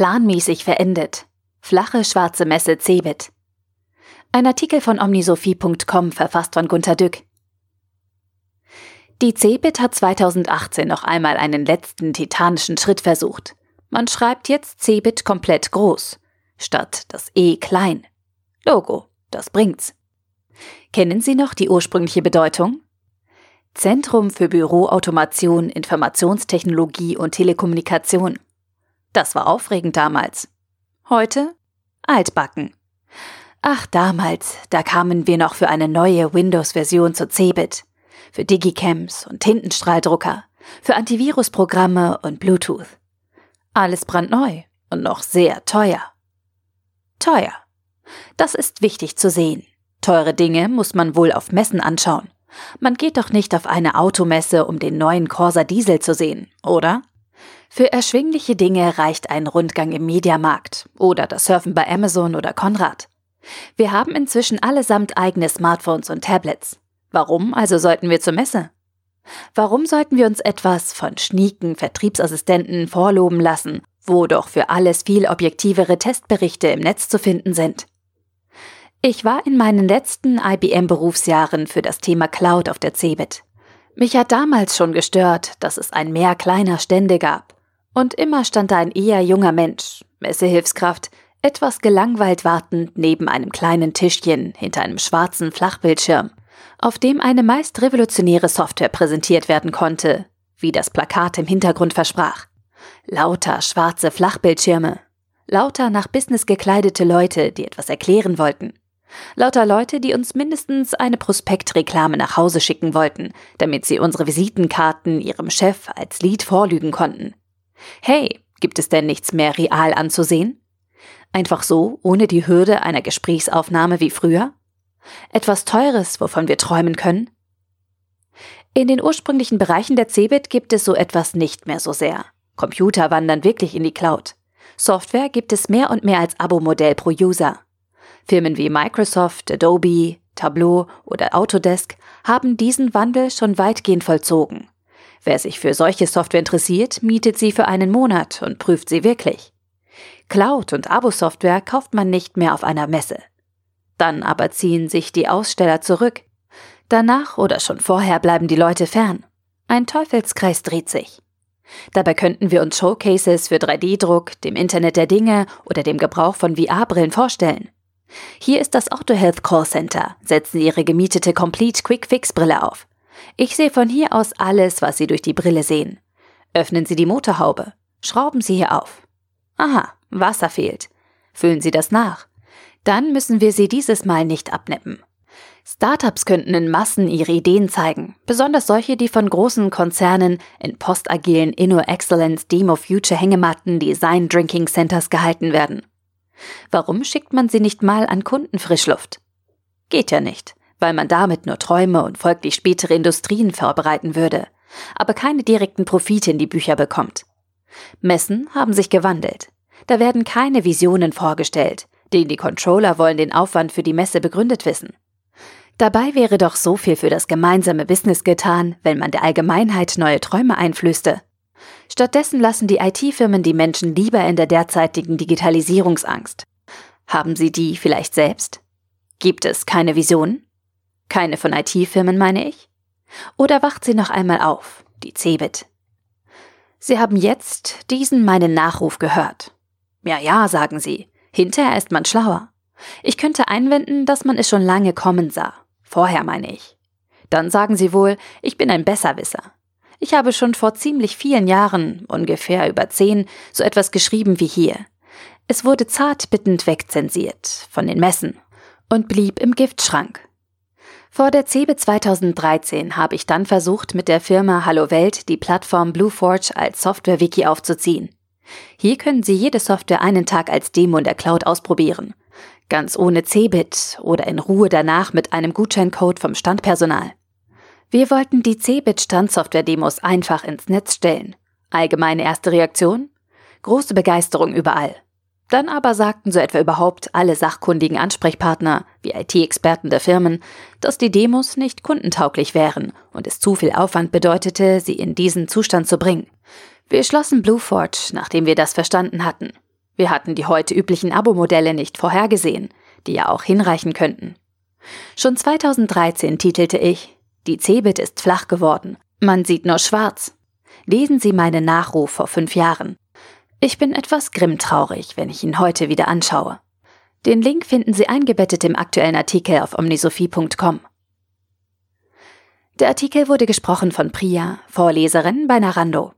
Planmäßig verendet. Flache schwarze Messe Cebit. Ein Artikel von omnisophie.com verfasst von Gunter Dück. Die Cebit hat 2018 noch einmal einen letzten titanischen Schritt versucht. Man schreibt jetzt Cebit komplett groß, statt das E klein. Logo, das bringt's. Kennen Sie noch die ursprüngliche Bedeutung? Zentrum für Büroautomation, Informationstechnologie und Telekommunikation. Das war aufregend damals. Heute? Altbacken. Ach, damals, da kamen wir noch für eine neue Windows-Version zu Cebit für Digicams und Tintenstrahldrucker, für Antivirusprogramme und Bluetooth. Alles brandneu und noch sehr teuer. Teuer. Das ist wichtig zu sehen. Teure Dinge muss man wohl auf Messen anschauen. Man geht doch nicht auf eine Automesse, um den neuen Corsa Diesel zu sehen, oder? Für erschwingliche Dinge reicht ein Rundgang im Mediamarkt oder das Surfen bei Amazon oder Konrad. Wir haben inzwischen allesamt eigene Smartphones und Tablets. Warum also sollten wir zur Messe? Warum sollten wir uns etwas von schnieken Vertriebsassistenten vorloben lassen, wo doch für alles viel objektivere Testberichte im Netz zu finden sind? Ich war in meinen letzten IBM-Berufsjahren für das Thema Cloud auf der CeBIT. Mich hat damals schon gestört, dass es ein Meer kleiner Stände gab. Und immer stand da ein eher junger Mensch, Messehilfskraft, etwas gelangweilt wartend neben einem kleinen Tischchen hinter einem schwarzen Flachbildschirm auf dem eine meist revolutionäre Software präsentiert werden konnte, wie das Plakat im Hintergrund versprach. Lauter schwarze Flachbildschirme. Lauter nach Business gekleidete Leute, die etwas erklären wollten. Lauter Leute, die uns mindestens eine Prospektreklame nach Hause schicken wollten, damit sie unsere Visitenkarten ihrem Chef als Lied vorlügen konnten. Hey, gibt es denn nichts mehr real anzusehen? Einfach so, ohne die Hürde einer Gesprächsaufnahme wie früher? Etwas Teures, wovon wir träumen können? In den ursprünglichen Bereichen der Cebit gibt es so etwas nicht mehr so sehr. Computer wandern wirklich in die Cloud. Software gibt es mehr und mehr als Abo-Modell pro User. Firmen wie Microsoft, Adobe, Tableau oder Autodesk haben diesen Wandel schon weitgehend vollzogen. Wer sich für solche Software interessiert, mietet sie für einen Monat und prüft sie wirklich. Cloud- und Abo-Software kauft man nicht mehr auf einer Messe. Dann aber ziehen sich die Aussteller zurück. Danach oder schon vorher bleiben die Leute fern. Ein Teufelskreis dreht sich. Dabei könnten wir uns Showcases für 3D-Druck, dem Internet der Dinge oder dem Gebrauch von VR-Brillen vorstellen. Hier ist das AutoHealth Call Center. Setzen Sie Ihre gemietete Complete Quick Fix Brille auf. Ich sehe von hier aus alles, was Sie durch die Brille sehen. Öffnen Sie die Motorhaube. Schrauben Sie hier auf. Aha, Wasser fehlt. Füllen Sie das nach dann müssen wir sie dieses Mal nicht abnippen. Startups könnten in Massen ihre Ideen zeigen, besonders solche, die von großen Konzernen in postagilen Inno Excellence Demo Future Hängematten Design Drinking Centers gehalten werden. Warum schickt man sie nicht mal an Kunden Frischluft? Geht ja nicht, weil man damit nur Träume und folglich spätere Industrien vorbereiten würde, aber keine direkten Profite in die Bücher bekommt. Messen haben sich gewandelt. Da werden keine Visionen vorgestellt, denn die Controller wollen den Aufwand für die Messe begründet wissen. Dabei wäre doch so viel für das gemeinsame Business getan, wenn man der Allgemeinheit neue Träume einflößte. Stattdessen lassen die IT-Firmen die Menschen lieber in der derzeitigen Digitalisierungsangst. Haben sie die vielleicht selbst? Gibt es keine Vision? Keine von IT-Firmen, meine ich? Oder wacht sie noch einmal auf, die Cebit? Sie haben jetzt diesen meinen Nachruf gehört. Ja, ja, sagen sie. Hinterher ist man schlauer. Ich könnte einwenden, dass man es schon lange kommen sah. Vorher meine ich. Dann sagen Sie wohl, ich bin ein Besserwisser. Ich habe schon vor ziemlich vielen Jahren, ungefähr über zehn, so etwas geschrieben wie hier. Es wurde zartbittend wegzensiert von den Messen und blieb im Giftschrank. Vor der CeBE 2013 habe ich dann versucht, mit der Firma Hallo Welt die Plattform Blueforge als Software-Wiki aufzuziehen. Hier können Sie jede Software einen Tag als Demo in der Cloud ausprobieren. Ganz ohne Cebit oder in Ruhe danach mit einem Gutscheincode vom Standpersonal. Wir wollten die Cebit Standsoftware-Demos einfach ins Netz stellen. Allgemeine erste Reaktion? Große Begeisterung überall. Dann aber sagten so etwa überhaupt alle sachkundigen Ansprechpartner, wie IT-Experten der Firmen, dass die Demos nicht kundentauglich wären und es zu viel Aufwand bedeutete, sie in diesen Zustand zu bringen. Wir schlossen Blueforge, nachdem wir das verstanden hatten. Wir hatten die heute üblichen Abo-Modelle nicht vorhergesehen, die ja auch hinreichen könnten. Schon 2013 titelte ich, die Cebit ist flach geworden, man sieht nur schwarz. Lesen Sie meinen Nachruf vor fünf Jahren. Ich bin etwas grimmtraurig, wenn ich ihn heute wieder anschaue. Den Link finden Sie eingebettet im aktuellen Artikel auf omnisophie.com. Der Artikel wurde gesprochen von Priya, Vorleserin bei Narando.